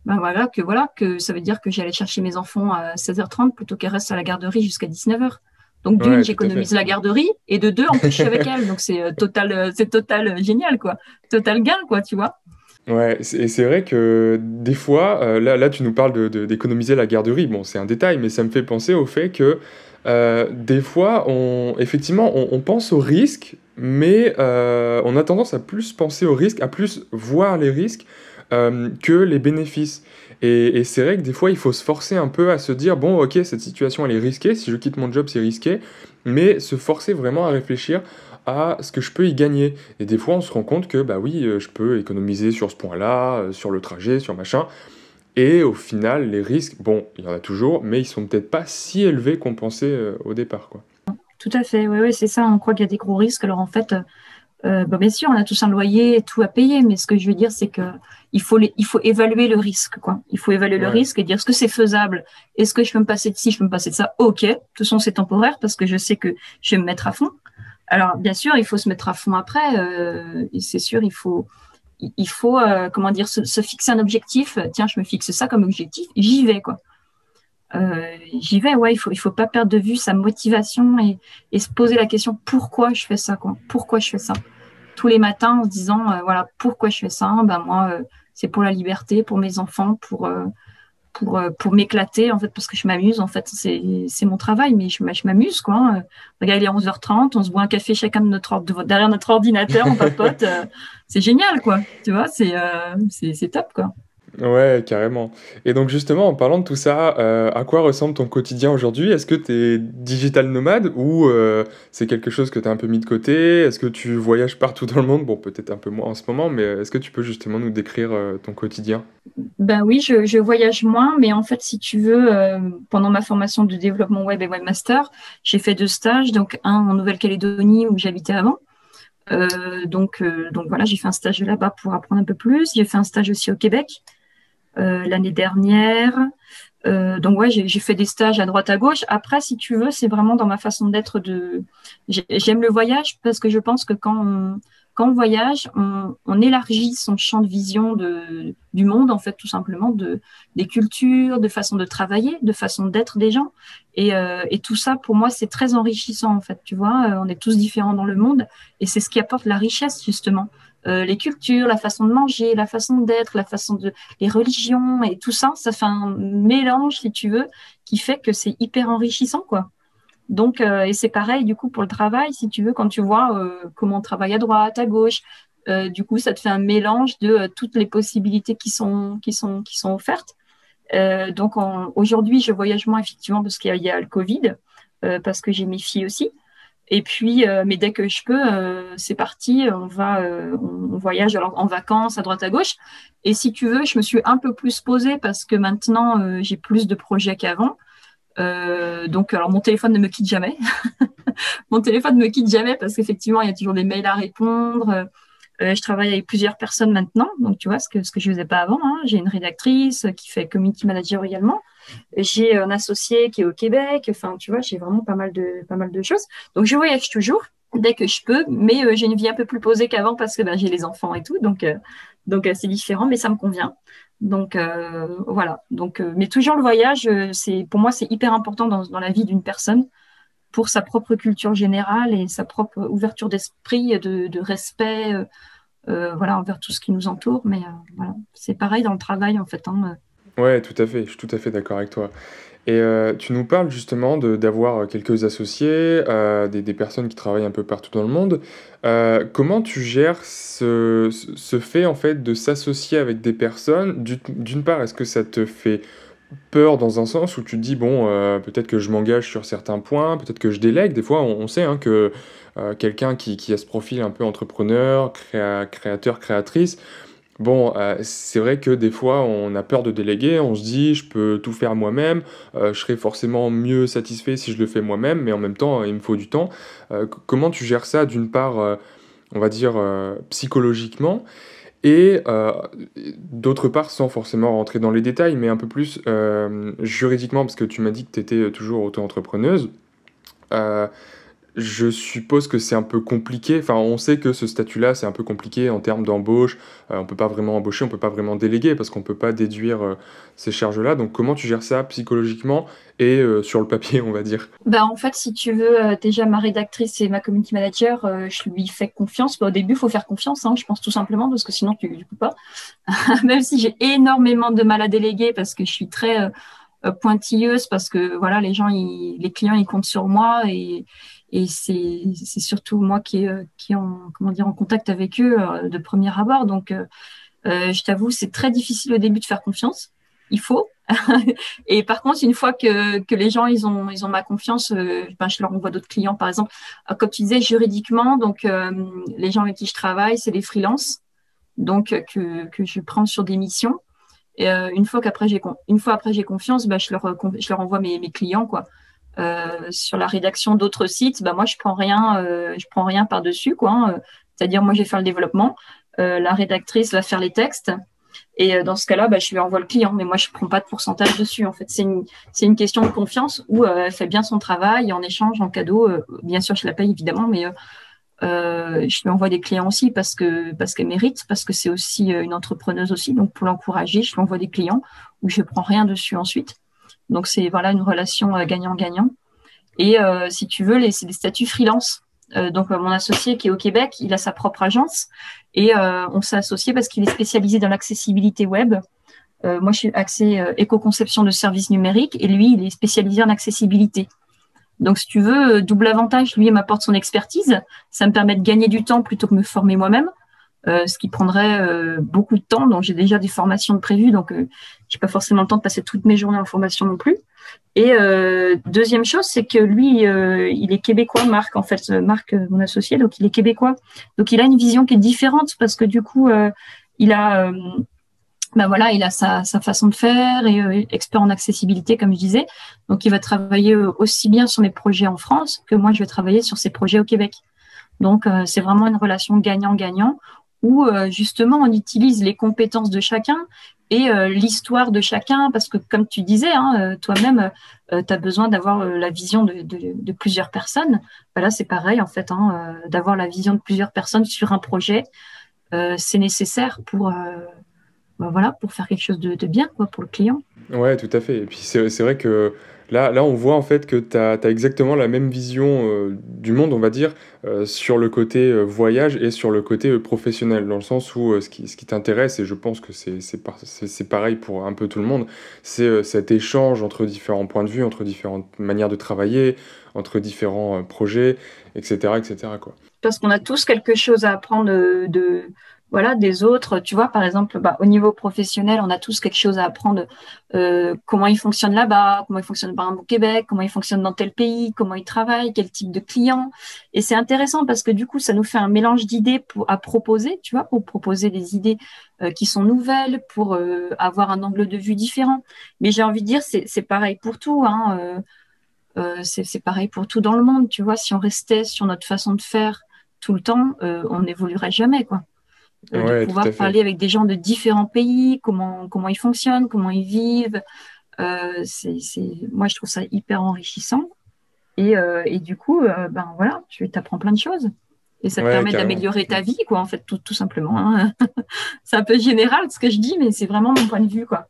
bah voilà, que voilà, que ça veut dire que j'allais chercher mes enfants à 16h30 plutôt qu'elles restent à la garderie jusqu'à 19h. Donc d'une, j'économise la garderie, et de deux, en plus, je suis avec elles. Donc c'est total, c'est total génial, quoi. Total gain, quoi, tu vois. Ouais, et c'est vrai que des fois, euh, là, là, tu nous parles d'économiser de, la garderie. Bon, c'est un détail, mais ça me fait penser au fait que euh, des fois, on, effectivement, on, pense aux risques, mais euh, on a tendance à plus penser aux risques, à plus voir les risques que les bénéfices. Et, et c'est vrai que des fois, il faut se forcer un peu à se dire, bon, ok, cette situation, elle est risquée, si je quitte mon job, c'est risqué, mais se forcer vraiment à réfléchir à ce que je peux y gagner. Et des fois, on se rend compte que, bah oui, euh, je peux économiser sur ce point-là, euh, sur le trajet, sur machin. Et au final, les risques, bon, il y en a toujours, mais ils sont peut-être pas si élevés qu'on pensait euh, au départ, quoi. Tout à fait, oui, c'est ça. On croit qu'il y a des gros risques. Alors en fait, bah, bien sûr, on a tous un loyer, et tout à payer, mais ce que je veux dire, c'est que il faut, il faut évaluer le risque, quoi. Il faut évaluer le risque et dire est-ce que c'est faisable? Est-ce que je peux me passer de ci, je peux me passer de ça? Ok. De toute façon, c'est temporaire parce que je sais que je vais me mettre à fond. Alors, bien sûr, il faut se mettre à fond après. Euh, c'est sûr, il faut, il faut euh, comment dire, se, fixer un objectif. Tiens, je me fixe ça comme objectif. J'y vais, quoi. Euh, j'y vais, ouais. Il faut, faut pas perdre de vue sa motivation et, se poser la question pourquoi je fais ça, quoi? Pourquoi je fais ça? Tous les matins en se disant, voilà, pourquoi je fais ça? Ben moi, c'est pour la liberté, pour mes enfants, pour pour, euh, pour m'éclater, en fait, parce que je m'amuse, en fait, c'est mon travail, mais je, m'amuse, quoi. Hein. Regarde, il est 11h30, on se boit un café chacun de notre, derrière notre ordinateur, on papote, euh, c'est génial, quoi. Tu vois, c'est euh, c'est top, quoi. Ouais, carrément. Et donc justement, en parlant de tout ça, euh, à quoi ressemble ton quotidien aujourd'hui? Est-ce que tu es digital nomade ou euh, c'est quelque chose que tu as un peu mis de côté? Est-ce que tu voyages partout dans le monde? Bon, peut-être un peu moins en ce moment, mais est-ce que tu peux justement nous décrire euh, ton quotidien? Ben oui, je, je, voyage moins, mais en fait, si tu veux, pendant ma formation de développement web et webmaster, j'ai fait deux stages, donc un en Nouvelle-Calédonie où j'habitais avant. donc, donc voilà, j'ai fait un stage là-bas pour apprendre un peu plus. J'ai fait un stage aussi au Québec euh, l'année dernière. Euh, donc ouais, j'ai fait des stages à droite à gauche. Après, si tu veux, c'est vraiment dans ma façon d'être de. J'aime le voyage parce que je pense que quand on, quand on voyage, on, on, élargit son champ de vision de, du monde, en fait, tout simplement, de, des cultures, de façon de travailler, de façon d'être des gens. Et, euh, et, tout ça, pour moi, c'est très enrichissant, en fait. Tu vois, on est tous différents dans le monde et c'est ce qui apporte la richesse, justement. Euh, les cultures, la façon de manger, la façon d'être, la façon de les religions et tout ça, ça fait un mélange, si tu veux, qui fait que c'est hyper enrichissant, quoi. Donc, euh, et c'est pareil du coup pour le travail, si tu veux, quand tu vois euh, comment on travaille à droite, à gauche, du coup, ça te fait un mélange de toutes les possibilités qui sont qui sont qui sont offertes. donc, aujourd'hui, je voyage moins effectivement parce qu'il y, y, a le Covid, parce que j'ai mes filles aussi. Et puis, euh, mais dès que je peux, euh, c'est parti, on va, euh, on voyage alors, en vacances à droite à gauche. Et si tu veux, je me suis un peu plus posée parce que maintenant, j'ai plus de projets qu'avant. donc, alors mon téléphone ne me quitte jamais. mon téléphone ne me quitte jamais parce qu'effectivement, il y a toujours des mails à répondre. Je travaille avec plusieurs personnes maintenant, donc tu vois ce que ce que je faisais pas avant. Hein. J'ai une rédactrice qui fait community manager également. J'ai un associé qui est au Québec. Enfin, tu vois, j'ai vraiment pas mal de, pas mal de choses. Donc, je voyage toujours dès que je peux, mais euh, j'ai une vie un peu plus posée qu'avant parce que ben, j'ai les enfants et tout. Donc, euh, donc euh, c'est différent, mais ça me convient. Donc, voilà. Donc, mais toujours le voyage, c'est pour moi, c'est hyper important dans, dans la vie d'une personne. Pour sa propre culture générale et sa propre ouverture d'esprit, de, respect, voilà, envers tout ce qui nous entoure. Mais voilà, c'est pareil dans le travail en fait. Hein. Ouais, tout à fait. Je suis tout à fait d'accord avec toi. Et euh, tu nous parles justement d'avoir quelques associés, euh, des, personnes qui travaillent un peu partout dans le monde. Euh, comment tu gères ce, ce, fait en fait de s'associer avec des personnes? D'une part, est-ce que ça te fait peur dans un sens où tu te dis bon, peut-être que je m'engage sur certains points, peut-être que je délègue. Des fois, on, sait hein, que quelqu'un qui, qui, a ce profil un peu entrepreneur, créa, créateur, créatrice, Bon, euh, c'est vrai que des fois, on a peur de déléguer, on se dit, je peux tout faire moi-même, euh, je serai forcément mieux satisfait si je le fais moi-même, mais en même temps, il me faut du temps. Euh, comment tu gères ça, d'une part, on va dire, psychologiquement, et d'autre part, sans forcément rentrer dans les détails, mais un peu plus juridiquement, parce que tu m'as dit que tu étais toujours auto-entrepreneuse. Je suppose que c'est un peu compliqué. Enfin, on sait que ce statut-là, c'est un peu compliqué en termes d'embauche. On euh, on peut pas vraiment embaucher, on peut pas vraiment déléguer parce qu'on peut pas déduire euh, ces charges-là. Donc, comment tu gères ça psychologiquement et euh, sur le papier, on va dire? Bah, En fait, si tu veux, déjà, ma rédactrice et ma community manager, je lui fais confiance. Bah, au début, il faut faire confiance, hein, je pense tout simplement, parce que sinon, tu ne peux pas. Même si j'ai énormément de mal à déléguer parce que je suis très pointilleuse, parce que voilà, les gens, les clients, ils comptent sur moi et et c'est surtout moi qui, euh, qui en, comment dire, en contact avec eux euh, de premier abord. Donc, euh, je t'avoue, c'est très difficile au début de faire confiance. Il faut. et par contre, une fois que, que les gens ils ont, ils ont ma confiance, ben, je leur envoie d'autres clients, par exemple. comme tu disais, juridiquement, donc les gens avec qui je travaille, c'est des freelances, donc que, que je prends sur des missions. Et une fois qu'après j'ai une fois après j'ai confiance, ben, je leur je leur envoie mes, mes clients quoi. Euh, sur la rédaction d'autres sites, bah moi je prends rien, euh, je prends rien par dessus quoi. Hein. C'est-à-dire moi je vais faire le développement, euh, la rédactrice va faire les textes. Et dans ce cas-là, bah, je lui envoie le client, mais moi, je ne prends pas de pourcentage dessus. En fait, c'est une, une question de confiance où elle fait bien son travail en échange, en cadeau, bien sûr, je la paye évidemment, mais je lui envoie des clients aussi parce que parce qu'elle mérite, parce que c'est aussi une entrepreneuse aussi. Donc, pour l'encourager, je lui envoie des clients où je ne prends rien dessus ensuite. Donc c'est voilà une relation euh, gagnant-gagnant. Et euh, si tu veux, c'est des statuts freelance. Euh, donc mon associé qui est au Québec, il a sa propre agence et on s'est associé parce qu'il est spécialisé dans l'accessibilité web. moi, je suis axée éco-conception de services numériques et lui, il est spécialisé en accessibilité. Donc, si tu veux, double avantage, lui, il m'apporte son expertise. Ça me permet de gagner du temps plutôt que de me former moi-même. Euh, ce qui prendrait euh, beaucoup de temps. Donc j'ai déjà des formations prévues, donc euh, j'ai pas forcément le temps de passer toutes mes journées en formation non plus. Et deuxième chose, c'est que lui, il est québécois, Marc en fait, Marc, mon associé, donc il est québécois. Donc il a une vision qui est différente parce que du coup, il a ben voilà, il a sa, sa, façon de faire et expert en accessibilité, comme je disais. Donc, il va travailler aussi bien sur mes projets en France que moi, je vais travailler sur ses projets au Québec. Donc, c'est vraiment une relation gagnant-gagnant où euh, justement on utilise les compétences de chacun et euh, l'histoire de chacun, parce que comme tu disais, hein, euh, toi-même, tu as besoin d'avoir la vision de, plusieurs personnes. Voilà, c'est pareil en fait, hein, d'avoir la vision de plusieurs personnes sur un projet, c'est nécessaire pour, bah, voilà, pour faire quelque chose de, de, bien quoi, pour le client. Ouais, tout à fait. Et puis c'est vrai que Là, là, on voit en fait que tu as, exactement la même vision euh, du monde, on va dire, euh, sur le côté euh, voyage et sur le côté professionnel, dans le sens où ce qui, ce qui t'intéresse, et je pense que c'est pareil pour un peu tout le monde, c'est cet échange entre différents points de vue, entre différentes manières de travailler, entre différents projets, etc. etc. Quoi. Parce qu'on a tous quelque chose à apprendre de voilà, des autres. Tu vois, par exemple, bah, au niveau professionnel, on a tous quelque chose à apprendre. Euh, comment ils fonctionnent là-bas, comment ils fonctionnent par exemple au Québec, comment ils fonctionnent dans tel pays, comment ils travaillent, quel type de clients. Et c'est intéressant parce que du coup, ça nous fait un mélange d'idées à proposer, tu vois, pour proposer des idées euh, qui sont nouvelles, pour euh, avoir un angle de vue différent. Mais j'ai envie de dire, c'est pareil pour tout. Hein, c'est pareil pour tout dans le monde. Tu vois, si on restait sur notre façon de faire tout le temps, on n'évoluerait jamais, quoi. Euh, de pouvoir parler avec des gens de différents pays, comment, comment ils fonctionnent, comment ils vivent. Euh, c'est, moi, je trouve ça hyper enrichissant. Et, euh, et du coup, ben voilà, tu apprends plein de choses. Et ça te permet d'améliorer ta vie, quoi, en fait, tout, tout simplement. Hein. c'est un peu général ce que je dis, mais c'est vraiment mon point de vue, quoi.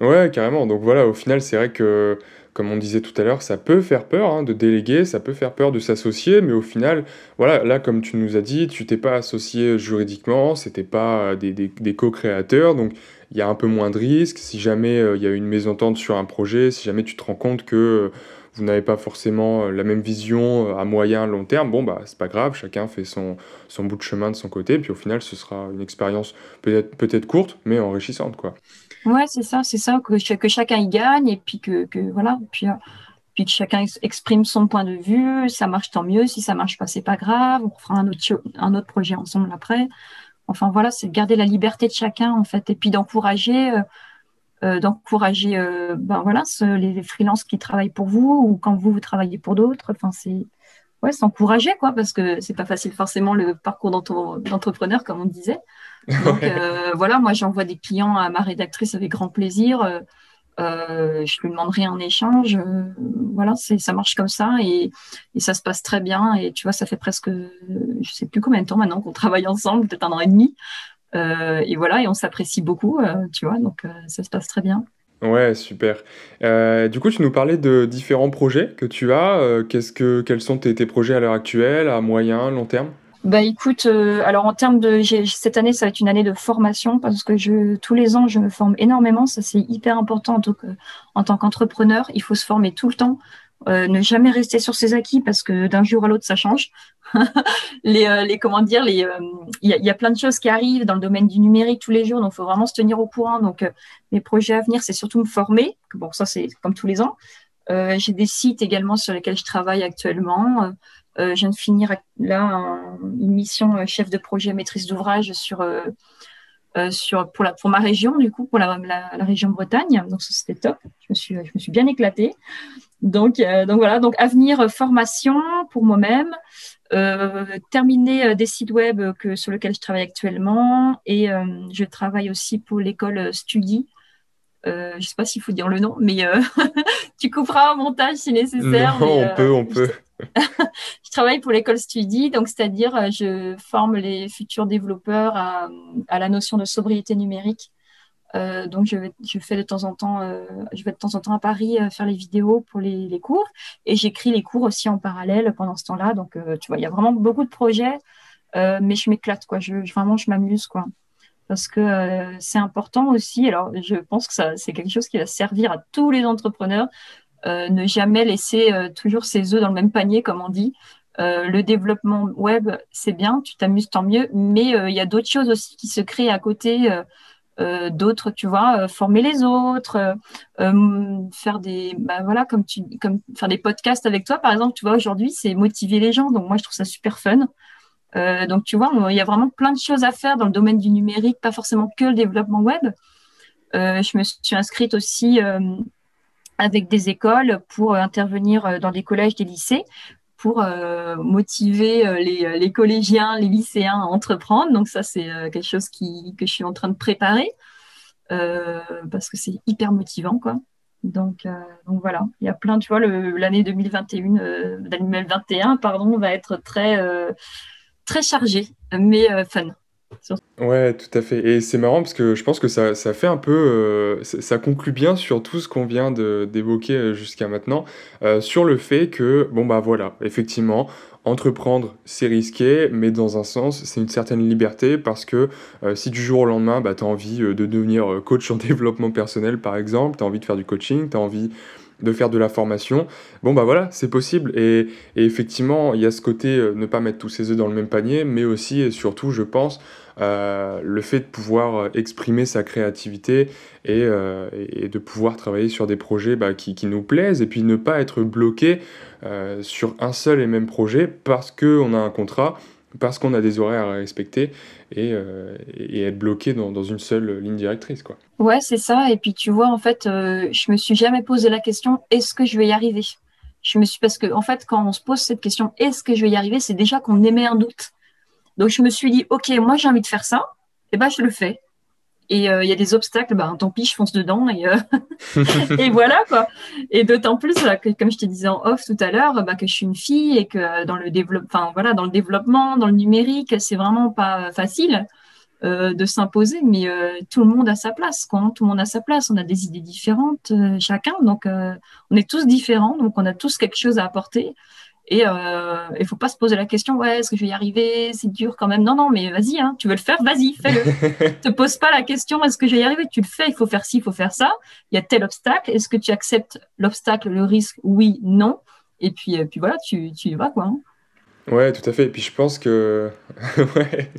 Ouais, carrément. Donc voilà, au final, c'est vrai que comme on disait tout à l'heure, ça peut faire peur hein, de déléguer, ça peut faire peur de s'associer, mais au final, voilà, là, comme tu nous as dit, tu t'es pas associé juridiquement, c'était pas des, des, co-créateurs, donc il y a un peu moins de risques. Si jamais euh, il y a une mésentente sur un projet, si jamais tu te rends compte que euh, vous n'avez pas forcément euh, la même vision à moyen, long terme, bon, bah, c'est pas grave, chacun fait son, son bout de chemin de son côté, puis au final, ce sera une expérience peut-être peut courte, mais enrichissante, quoi. Ouais, c'est ça, c'est ça, que, que chacun y gagne, et puis que, que voilà, puis, puis que chacun exprime son point de vue, ça marche tant mieux, si ça marche pas, c'est pas grave, on fera un autre, un autre projet ensemble après. Enfin voilà, c'est de garder la liberté de chacun en fait, et puis d'encourager, euh, euh, d'encourager, euh, ben voilà, les, freelances qui travaillent pour vous ou quand vous vous travaillez pour d'autres. Enfin c'est ouais, s'encourager quoi, parce que c'est pas facile forcément le parcours d'entrepreneur comme on disait. Donc voilà, moi j'envoie des clients à ma rédactrice avec grand plaisir. Euh, je lui demanderai en échange. Euh, voilà, c'est, ça marche comme ça et, ça se passe très bien. Et tu vois, ça fait presque, je sais plus combien de temps maintenant qu'on travaille ensemble, peut-être un an et demi. Euh, et voilà, et on s'apprécie beaucoup, tu vois, donc ça se passe très bien. Ouais, super. du coup, tu nous parlais de différents projets que tu as. qu'est-ce que, quels sont tes projets à l'heure actuelle, à moyen, long terme? Bah écoute, euh, alors en termes de cette année, ça va être une année de formation parce que je tous les ans je me forme énormément. Ça c'est hyper important en en tant qu'entrepreneur. Il faut se former tout le temps, euh, ne jamais rester sur ses acquis parce que d'un jour à l'autre ça change. les, euh, les comment dire, les il y, a, y, a, plein de choses qui arrivent dans le domaine du numérique tous les jours, donc il faut vraiment se tenir au courant. Donc mes projets à venir, c'est surtout me former. Bon ça c'est comme tous les ans. J'ai des sites également sur lesquels je travaille actuellement. Euh, je viens de finir là une mission euh, chef de projet maîtrise d'ouvrage sur, euh, sur, pour, la, pour ma région, du coup, pour la, la, région Bretagne. Donc, c'était top. Je me, suis, je me suis bien éclatée. Donc, donc voilà, donc avenir formation pour moi-même, terminer des sites web que, sur lesquels je travaille actuellement et je travaille aussi pour l'école Studi. je ne sais pas s'il faut dire le nom, mais tu couperas un montage si nécessaire. Non, on peut, on peut. je travaille pour l'école Studi, donc c'est-à-dire euh, je forme les futurs développeurs à, la notion de sobriété numérique. Euh, donc je, vais, je fais de temps en temps, euh, je vais de temps en temps à Paris faire les vidéos pour les, cours et j'écris les cours aussi en parallèle pendant ce temps-là. Donc tu vois, il y a vraiment beaucoup de projets, mais je m'éclate quoi. Je, vraiment, je m'amuse quoi parce que c'est important aussi. Alors, je pense que c'est quelque chose qui va servir à tous les entrepreneurs. Euh, ne jamais laisser euh, toujours ses œufs dans le même panier, comme on dit. Euh, le développement web, c'est bien, tu t'amuses tant mieux, mais il y a d'autres choses aussi qui se créent à côté. d'autres, tu vois, former les autres, faire des, bah, voilà, comme faire des podcasts avec toi, par exemple, tu vois, aujourd'hui, c'est motiver les gens. Donc moi, je trouve ça super fun. Donc tu vois, il y a vraiment plein de choses à faire dans le domaine du numérique, pas forcément que le développement web. je me suis inscrite aussi avec des écoles pour euh, intervenir euh, dans des collèges, des lycées, pour euh, motiver les, collégiens, les lycéens à entreprendre. Donc ça, c'est quelque chose qui, que je suis en train de préparer parce que c'est hyper motivant, quoi. Donc, voilà, il y a plein, tu vois, l'année 2021, 2021, pardon, va être très, très chargée, mais fun. Ouais, tout à fait. Et c'est marrant parce que je pense que ça, ça fait un peu, euh, ça, conclut bien sur tout ce qu'on vient d'évoquer euh, jusqu'à maintenant, euh, sur le fait que, bon bah voilà, effectivement, entreprendre, c'est risqué, mais dans un sens, c'est une certaine liberté parce que si du jour au lendemain, bah, tu as envie de devenir coach en développement personnel, par exemple, tu as envie de faire du coaching, tu as envie de faire de la formation. Bon, bah voilà, c'est possible. Et, effectivement, il y a ce côté ne pas mettre tous ses œufs dans le même panier, mais aussi et surtout, je pense, euh, le fait de pouvoir euh, exprimer sa créativité et, euh, et de pouvoir travailler sur des projets bah, qui, qui, nous plaisent et puis ne pas être bloqué sur un seul et même projet parce qu'on a un contrat, parce qu'on a des horaires à respecter et, et être bloqué dans, une seule ligne directrice. Quoi. Ouais, c'est ça. Et puis tu vois, en fait, je me suis jamais posé la question est-ce que je vais y arriver? Je me suis parce que en fait quand on se pose cette question est-ce que je vais y arriver? C'est déjà qu'on émet un doute donc je me suis dit, ok, moi j'ai envie de faire ça, et ben je le fais. Et euh, il y a des obstacles, ben tant pis, je fonce dedans et, euh, et voilà quoi. Et d'autant plus que, comme je te disais en off tout à l'heure, bah, que je suis une fille et que dans le développement, voilà, dans le développement, dans le numérique, c'est vraiment pas facile. de s'imposer, mais tout le monde a sa place. Quand tout le monde a sa place, on a des idées différentes chacun, donc on est tous différents, donc on a tous quelque chose à apporter. Et euh, il faut pas se poser la question, ouais, est-ce que je vais y arriver? C'est dur quand même. Non, non, mais vas-y, hein, tu veux le faire, vas-y, fais-le. te pose pas la question, est-ce que je vais y arriver? Tu le fais, il faut faire ci, il faut faire ça. Il y a tel obstacle. Est-ce que tu acceptes l'obstacle, le risque? Oui, non. Et puis, euh, puis voilà, tu, tu y vas, quoi. Hein. Ouais, tout à fait. Et puis je pense que, ouais,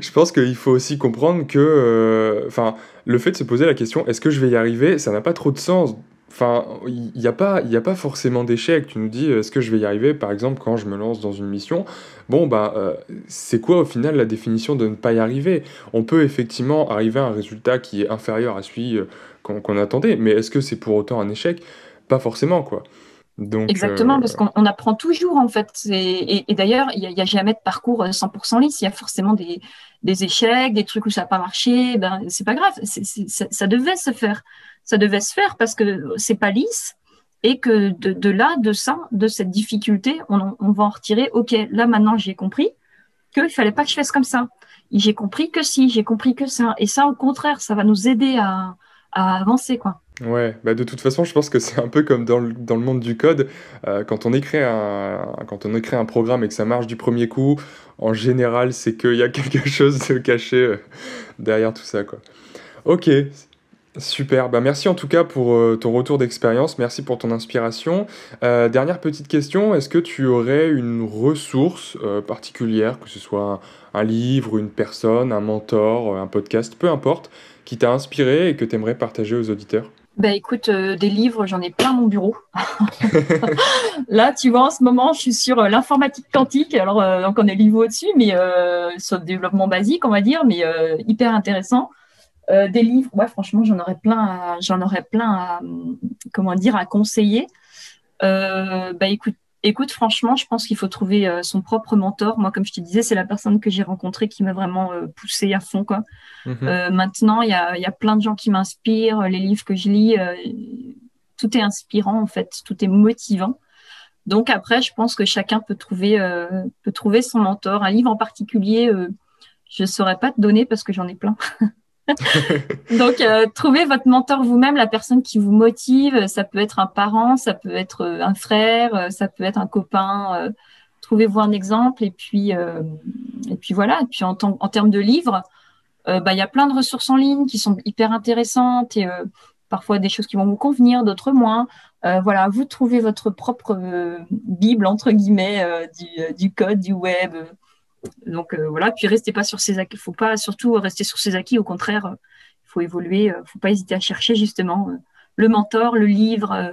je pense qu'il faut aussi comprendre que, euh, enfin, le fait de se poser la question, est-ce que je vais y arriver, ça n'a pas trop de sens Enfin, il n'y a, pas, a pas forcément d'échec. Tu nous dis, est-ce que je vais y arriver Par exemple, quand je me lance dans une mission, bon, bah, euh, c'est quoi au final la définition de ne pas y arriver? On peut effectivement arriver à un résultat qui est inférieur à celui euh, qu'on attendait, mais est-ce que c'est pour autant un échec? Pas forcément, quoi. Donc, Exactement, parce euh, qu'on apprend toujours en fait. Et, d'ailleurs, il n'y a, jamais de parcours 100% lisse. Il y a forcément des, échecs, des trucs où ça n'a pas marché. Ben, c'est pas grave. ça devait se faire ça devait se faire parce que c'est pas lisse et que de, là, de ça, de cette difficulté, on, va en retirer, ok, là maintenant j'ai compris qu'il fallait pas que je fasse comme ça. J'ai compris que si, j'ai compris que ça. Et ça, au contraire, ça va nous aider à, avancer, quoi. Ouais, bah de toute façon, je pense que c'est un peu comme dans le, dans le monde du code. Euh, quand, on écrit un, quand on écrit un programme et que ça marche du premier coup, en général, c'est qu'il y a quelque chose de caché euh, derrière tout ça, quoi. Ok, Super, bah merci en tout cas pour euh, ton retour d'expérience, merci pour ton inspiration. Dernière petite question, est-ce que tu aurais une ressource particulière, que ce soit un, livre, une personne, un mentor, un podcast, peu importe, qui t'a inspiré et que tu aimerais partager aux auditeurs? Bah écoute, des livres, j'en ai plein mon bureau. Là, tu vois, en ce moment, je suis sur l'informatique quantique. Alors, donc on est niveau au-dessus, mais sur le développement basique, on va dire, mais hyper intéressant. Euh, des livres, ouais, franchement, j'en aurais plein, j'en aurais plein à, comment dire, à conseiller. Euh, bah, écoute, écoute, franchement, je pense qu'il faut trouver euh, son propre mentor. Moi, comme je te disais, c'est la personne que j'ai rencontrée qui m'a vraiment poussé à fond, quoi. Mhm. maintenant, il y a, y a, plein de gens qui m'inspirent. Les livres que je lis, tout est inspirant, en fait, tout est motivant. Donc après, je pense que chacun peut trouver, peut trouver son mentor. Un livre en particulier, je ne saurais pas te donner parce que j'en ai plein. Donc, euh, trouvez votre mentor vous-même, la personne qui vous motive. Ça peut être un parent, ça peut être euh, un frère, euh, ça peut être un copain. Trouvez-vous un exemple et puis, voilà. Et puis en, termes de livres, bah, il y a plein de ressources en ligne qui sont hyper intéressantes et parfois des choses qui vont vous convenir, d'autres moins. voilà, vous trouvez votre propre bible entre guillemets du, code, du web, donc euh, voilà, puis restez pas sur ses acquis. Il faut pas surtout rester sur ses acquis. Au contraire, il faut évoluer. Il euh, faut pas hésiter à chercher justement euh, le mentor, le livre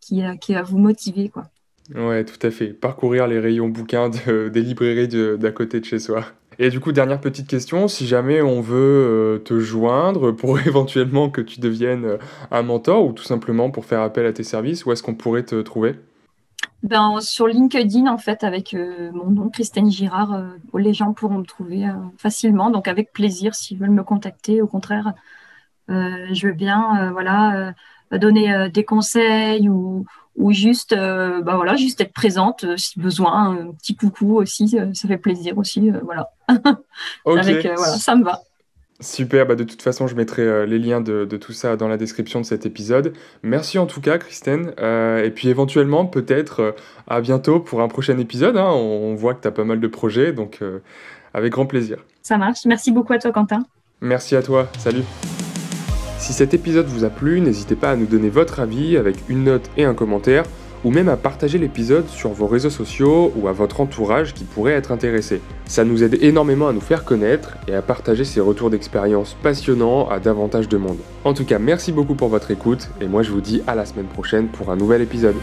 qui, qui va vous motiver, quoi. Ouais, tout à fait. Parcourir les rayons bouquins des librairies d'à côté de chez soi. Et du coup, dernière petite question, si jamais on veut te joindre pour éventuellement que tu deviennes un mentor ou tout simplement pour faire appel à tes services, où est-ce qu'on pourrait te trouver? Ben, Sur LinkedIn, en fait, avec euh, mon nom, Christine Girard, euh, les gens pourront me trouver euh, facilement. Donc, avec plaisir, s'ils veulent me contacter. Au contraire, je veux bien voilà, donner des conseils ou, ou juste, ben, voilà, juste être présente si besoin. Un petit coucou aussi, ça fait plaisir aussi. voilà. avec, voilà, ça me va. Super, bah de toute façon je mettrai euh, les liens de, tout ça dans la description de cet épisode. Merci en tout cas Christine, euh, et puis éventuellement peut-être euh, à bientôt pour un prochain épisode, hein. on, voit que tu as pas mal de projets, donc avec grand plaisir. Ça marche, merci beaucoup à toi Quentin. Merci à toi, salut. Si cet épisode vous a plu, n'hésitez pas à nous donner votre avis avec une note et un commentaire ou même à partager l'épisode sur vos réseaux sociaux ou à votre entourage qui pourrait être intéressé. Ça nous aide énormément à nous faire connaître et à partager ces retours d'expérience passionnants à davantage de monde. En tout cas, merci beaucoup pour votre écoute et moi je vous dis à la semaine prochaine pour un nouvel épisode.